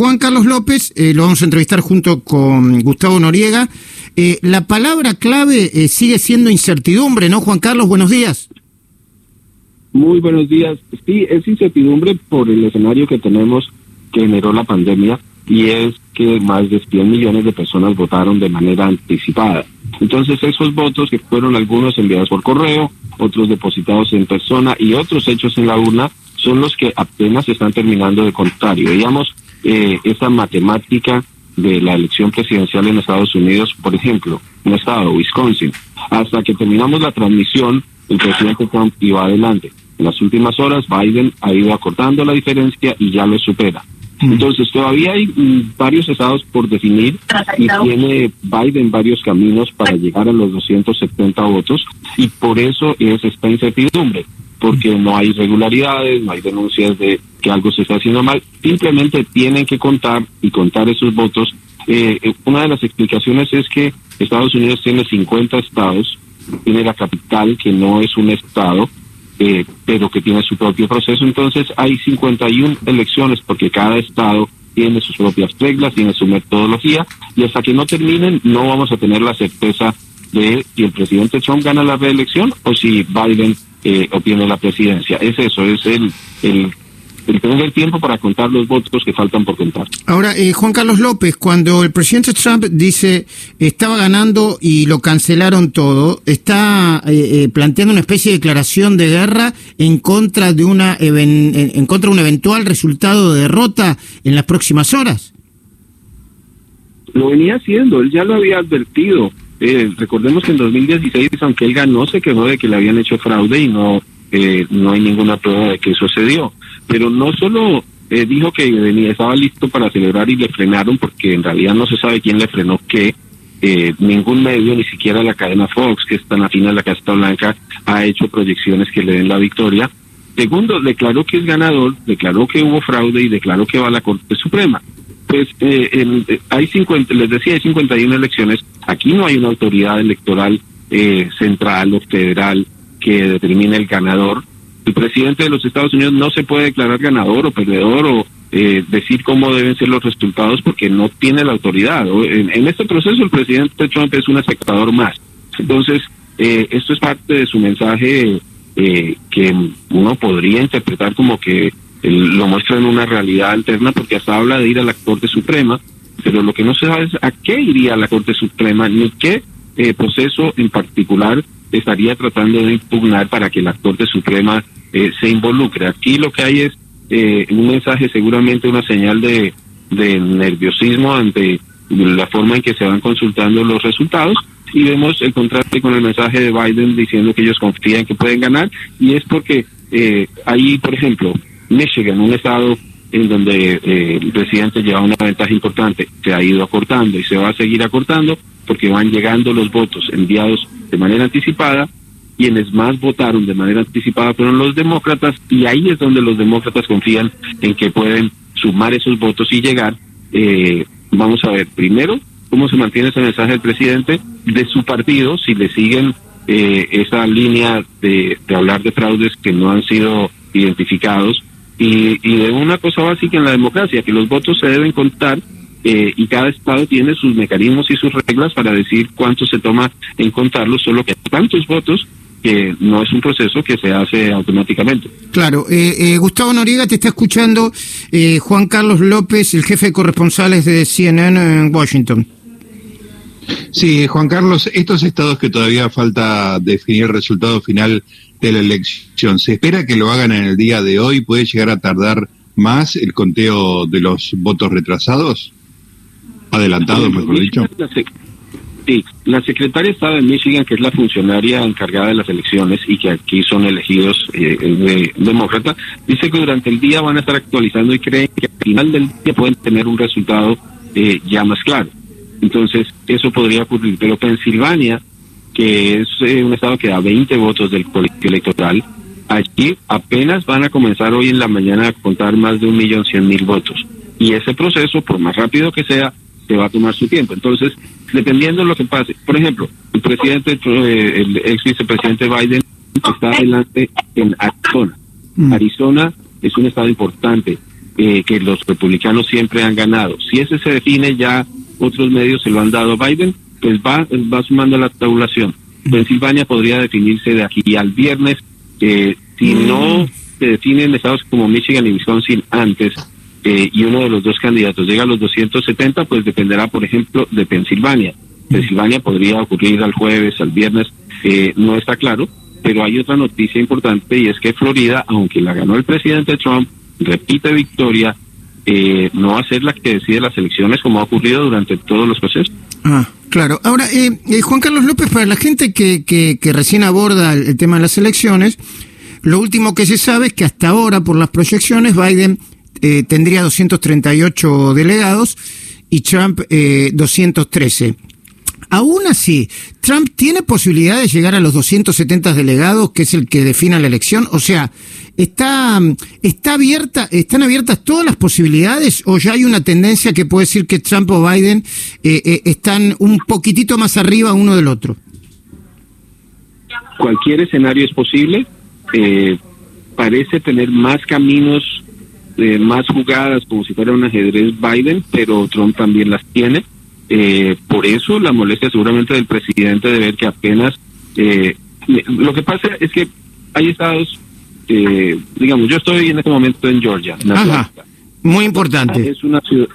Juan Carlos López, eh, lo vamos a entrevistar junto con Gustavo Noriega. Eh, la palabra clave eh, sigue siendo incertidumbre, ¿no, Juan Carlos? Buenos días. Muy buenos días. Sí, es incertidumbre por el escenario que tenemos que generó la pandemia y es que más de 100 millones de personas votaron de manera anticipada. Entonces esos votos que fueron algunos enviados por correo, otros depositados en persona y otros hechos en la urna son los que apenas están terminando de contar. Y veíamos eh, esa matemática de la elección presidencial en Estados Unidos, por ejemplo, un estado, Wisconsin. Hasta que terminamos la transmisión, el presidente Trump iba adelante. En las últimas horas, Biden ha ido acortando la diferencia y ya lo supera. Mm. Entonces, todavía hay mm, varios estados por definir y tiene Biden varios caminos para llegar a los 270 votos y por eso es esta incertidumbre, porque no hay irregularidades, no hay denuncias de que algo se está haciendo mal, simplemente tienen que contar y contar esos votos. Eh, eh una de las explicaciones es que Estados Unidos tiene 50 estados, tiene la capital que no es un estado, eh, pero que tiene su propio proceso. Entonces hay 51 elecciones porque cada estado tiene sus propias reglas, tiene su metodología y hasta que no terminen no vamos a tener la certeza de si el presidente Trump gana la reelección o si Biden eh, obtiene la presidencia. Es eso, es el, el el tener tiempo para contar los votos que faltan por contar. Ahora, eh, Juan Carlos López, cuando el presidente Trump dice estaba ganando y lo cancelaron todo, está eh, eh, planteando una especie de declaración de guerra en contra de una en, contra de un eventual resultado de derrota en las próximas horas. Lo venía haciendo, él ya lo había advertido. Recordemos que en 2016, aunque él ganó, se quejó de que le habían hecho fraude y no no hay ninguna prueba de que eso pero no solo eh, dijo que venía, estaba listo para celebrar y le frenaron porque en realidad no se sabe quién le frenó qué. Eh, ningún medio, ni siquiera la cadena Fox, que es tan afín a la Casa Blanca, ha hecho proyecciones que le den la victoria. Segundo, declaró que es ganador, declaró que hubo fraude y declaró que va a la Corte Suprema. Pues eh, hay 50, les decía, hay 51 elecciones. Aquí no hay una autoridad electoral central o federal que determine el ganador el presidente de los Estados Unidos no se puede declarar ganador o perdedor o eh, decir cómo deben ser los resultados porque no tiene la autoridad. En, este proceso el presidente Trump es un espectador más. Entonces, eh, esto es parte de su mensaje eh, que uno podría interpretar como que lo muestra en una realidad alterna porque hasta habla de ir a la Corte Suprema, pero lo que no se sabe es a qué iría la Corte Suprema ni qué proceso en particular estaría tratando de impugnar para que la Corte Suprema eh, se involucre. Aquí lo que hay es eh, un mensaje, seguramente una señal de, de nerviosismo ante la forma en que se van consultando los resultados y vemos el contraste con el mensaje de Biden diciendo que ellos confían que pueden ganar y es porque eh, ahí, por ejemplo, Michigan, un estado en donde eh, el presidente lleva una ventaja importante, se ha ido acortando y se va a seguir acortando porque van llegando los votos enviados de manera anticipada. Quienes más votaron de manera anticipada fueron los demócratas y ahí es donde los demócratas confían en que pueden sumar esos votos y llegar. Eh, vamos a ver primero cómo se mantiene ese mensaje del presidente de su partido, si le siguen eh, esa línea de, de hablar de fraudes que no han sido identificados y, y de una cosa básica en la democracia, que los votos se deben contar eh, y cada estado tiene sus mecanismos y sus reglas para decir cuánto se toma en contarlos, solo que tantos votos que no es un proceso que se hace automáticamente. Claro, eh, eh, Gustavo Noriega te está escuchando Juan Carlos López, el jefe de corresponsales de CNN en Washington. Sí, Juan Carlos, estos estados que todavía falta definir el resultado final de la elección, ¿se espera que lo hagan en el día de hoy? ¿Puede llegar a tardar más el conteo de los votos retrasados? Adelantado, mejor dicho. Sí, la secretaria estaba en Michigan, que es la funcionaria encargada de las elecciones y que aquí son elegidos eh, de, demócrata, dice que durante el día van a estar actualizando y creen que al final del día pueden tener un resultado eh, ya más claro. Entonces, eso podría ocurrir. Pero Pensilvania, que es eh, un estado que da 20 votos del colegio electoral, allí apenas van a comenzar hoy en la mañana a contar más de un millón cien mil votos. Y ese proceso, por más rápido que sea, va a tomar su tiempo. Entonces, dependiendo de lo que pase, por ejemplo, el presidente, eh, el ex vicepresidente Biden está adelante en Arizona. Mm. Arizona es un estado importante. eh, que los republicanos siempre han ganado. Si ese se define, ya otros medios se lo han dado a Biden, pues va, va sumando la tabulación. Pensilvania podría definirse de aquí al viernes. Eh, si no se definen estados como Michigan y Wisconsin antes, eh, y uno de los dos candidatos llega a los 270, pues dependerá, por ejemplo, de Pensilvania. Pensilvania podría ocurrir al jueves, al viernes, eh, no está claro, pero hay otra noticia importante y es que Florida, aunque la ganó el presidente Trump, repite victoria, eh, no va a ser la que decide las elecciones como ha ocurrido durante todos los procesos. Ah, claro. Ahora, Juan Carlos López, para la gente que, que, recién aborda el tema de las elecciones, lo último que se sabe es que hasta ahora, por las proyecciones, Biden eh, tendría 238 delegados y Trump eh, 213. Aún así, Trump tiene posibilidad de llegar a los 270 delegados, que es el que defina la elección. O sea, está, está abierta, están abiertas todas las posibilidades, o ya hay una tendencia que puede decir que Trump o Biden eh, eh, están un poquitito más arriba uno del otro. Cualquier escenario es posible. parece tener más caminos eh, más jugadas como si fuera un ajedrez Biden, pero Trump también las tiene. Eh, por eso la molestia seguramente del presidente de ver que apenas... Eh, lo que pasa es que hay estados, digamos, yo estoy en este momento en Georgia. Muy importante. Es una ciudad,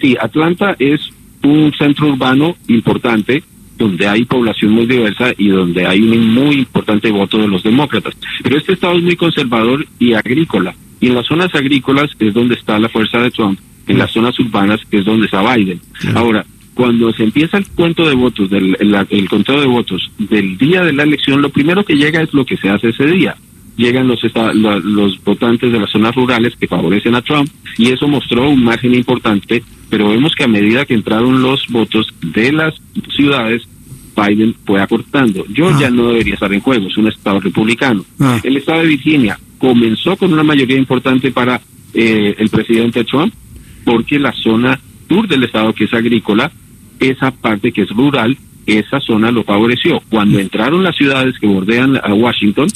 sí, Atlanta es un centro urbano importante donde hay población muy diversa y donde hay un muy importante voto de los demócratas. Pero este estado es muy conservador y agrícola. Y en las zonas agrícolas es donde está la fuerza de Trump, en las zonas urbanas es donde está Biden. Ahora, cuando se empieza el cuento de votos, del, el, conteo de votos del día de la elección, lo primero que llega es lo que se hace ese día. Llegan los, los votantes de las zonas rurales que favorecen a Trump y eso mostró un margen importante, pero vemos que a medida que entraron los votos de las ciudades, Biden fue acortando. Georgia ah. no debería estar en juego, es un estado republicano. Ah. El estado de Virginia comenzó con una mayoría importante para eh, el presidente Trump, porque la zona sur del estado, que es agrícola, esa parte que es rural, esa zona lo favoreció. Cuando entraron las ciudades que bordean a Washington,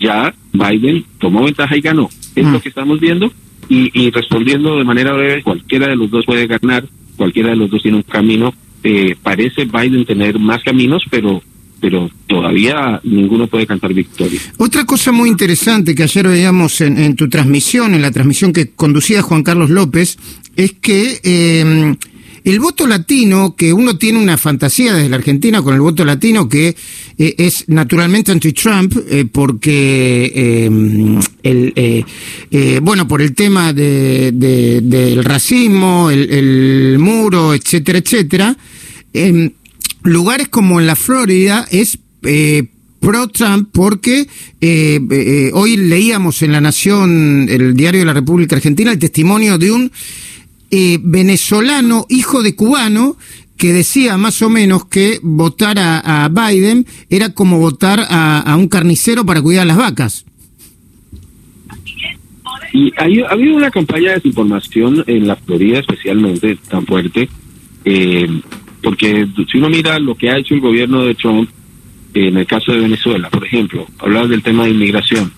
ya Biden tomó ventaja y ganó. Es lo que estamos viendo. Y, y respondiendo de manera breve, cualquiera de los dos puede ganar, cualquiera de los dos tiene un camino eh, parece Biden tener más caminos, pero pero todavía ninguno puede cantar victoria. Otra cosa muy interesante que ayer veíamos en, tu transmisión, en la transmisión que conducía Juan Carlos López, es que eh, el voto latino, que uno tiene una fantasía desde la Argentina con el voto latino, que eh, es naturalmente anti-Trump, eh, porque, eh, el, bueno, por el tema de, del racismo, el, el, muro, etcétera, etcétera, em, lugares como en la Florida es pro-Trump porque hoy leíamos en La Nación, el diario de la República Argentina, el testimonio de un eh, venezolano, hijo de cubano, que decía más o menos que votar a, Biden era como votar a, un carnicero para cuidar las vacas. Y ha habido una campaña de desinformación en la Florida especialmente tan fuerte, eh, porque si uno mira lo que ha hecho el gobierno de Trump en el caso de Venezuela, por ejemplo, hablar del tema de inmigración.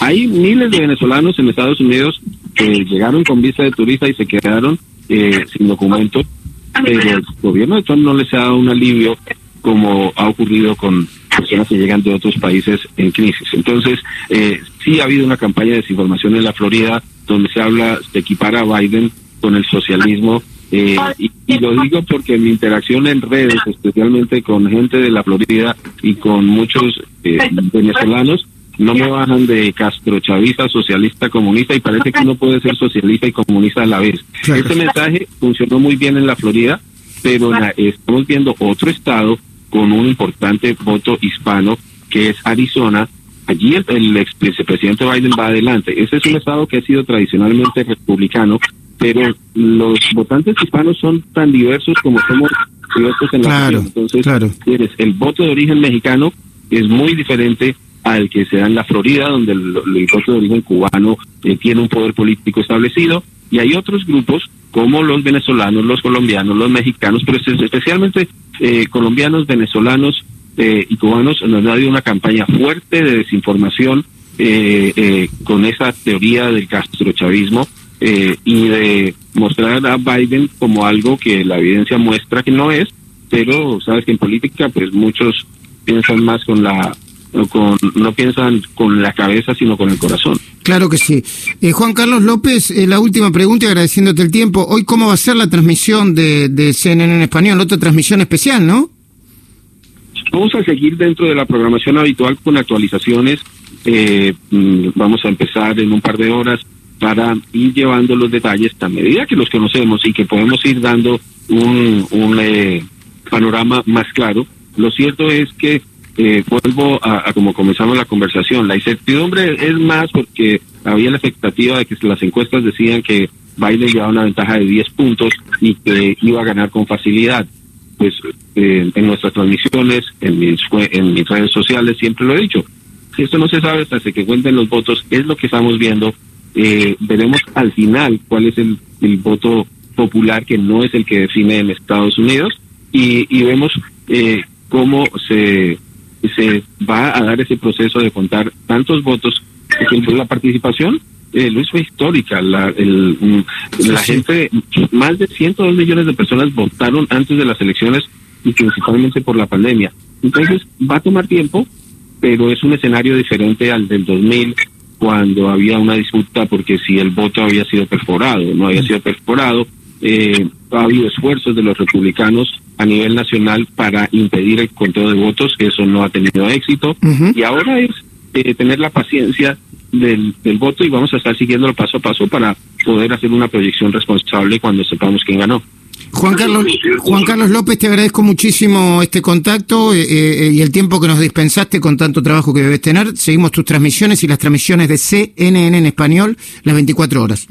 Hay miles de venezolanos en Estados Unidos que llegaron con visa de turista y se quedaron eh, sin documentos, pero el gobierno de Trump no les ha dado un alivio como ha ocurrido con personas que llegan de otros países en crisis. Entonces, eh, sí ha habido una campaña de desinformación en la Florida donde se habla, de equipar a Biden con el socialismo. Eh, y, y, lo digo porque mi interacción en redes, especialmente con gente de la Florida y con muchos eh, venezolanos, no me bajan de Castro chavista, socialista, comunista y parece que uno puede ser socialista y comunista a la vez. Este mensaje funcionó muy bien en la Florida, pero estamos viendo otro estado con un importante voto hispano que es Arizona. Allí el, el ex vicepresidente Biden va adelante. Ese es un estado que ha sido tradicionalmente republicano, pero los votantes hispanos son tan diversos como somos diversos en la claro, Entonces, claro. el voto de origen mexicano es muy diferente al que se da en la Florida, donde el, el de origen cubano eh, tiene un poder político establecido, y hay otros grupos como los venezolanos, los colombianos, los mexicanos, pero especialmente eh, colombianos, venezolanos eh, y cubanos, nos ha habido una campaña fuerte de desinformación con esa teoría del castrochavismo eh, y de mostrar a Biden como algo que la evidencia muestra que no es, pero sabes que en política pues muchos piensan más con la con, no piensan con la cabeza sino con el corazón. Claro que sí. Eh, Juan Carlos López, eh, la última pregunta y agradeciéndote el tiempo. Hoy, ¿cómo va a ser la transmisión de, de CNN en español? Otra transmisión especial, ¿no? Vamos a seguir dentro de la programación habitual con actualizaciones. Eh, mm, vamos a empezar en un par de horas para ir llevando los detalles a medida que los conocemos y que podemos ir dando un, un eh, panorama más claro. Lo cierto es que eh, vuelvo a, a, como comenzamos la conversación, la incertidumbre es más porque había la expectativa de que las encuestas decían que Biden llevaba una ventaja de 10 puntos y que iba a ganar con facilidad. Pues eh, en nuestras transmisiones, en mis, en mis redes sociales, siempre lo he dicho. Si esto no se sabe hasta que cuenten los votos, es lo que estamos viendo. Eh, veremos al final cuál es el, el voto popular que no es el que define en Estados Unidos y, y vemos eh, cómo se se va a dar ese proceso de contar tantos votos. La participación, eh, Luis, fue histórica. La, el, la gente, más de 102 millones de personas votaron antes de las elecciones y principalmente por la pandemia. Entonces, va a tomar tiempo, pero es un escenario diferente al del 2000, cuando había una disputa porque si el voto había sido perforado, no había sido perforado. Eh, ha habido esfuerzos de los republicanos a nivel nacional para impedir el conteo de votos, eso no ha tenido éxito, uh -huh. y ahora es eh, tener la paciencia del, del, voto y vamos a estar siguiéndolo paso a paso para poder hacer una proyección responsable cuando sepamos quién ganó. Juan Carlos, Juan Carlos López, te agradezco muchísimo este contacto eh, eh, y el tiempo que nos dispensaste con tanto trabajo que debes tener. Seguimos tus transmisiones y las transmisiones de CNN en español las 24 horas.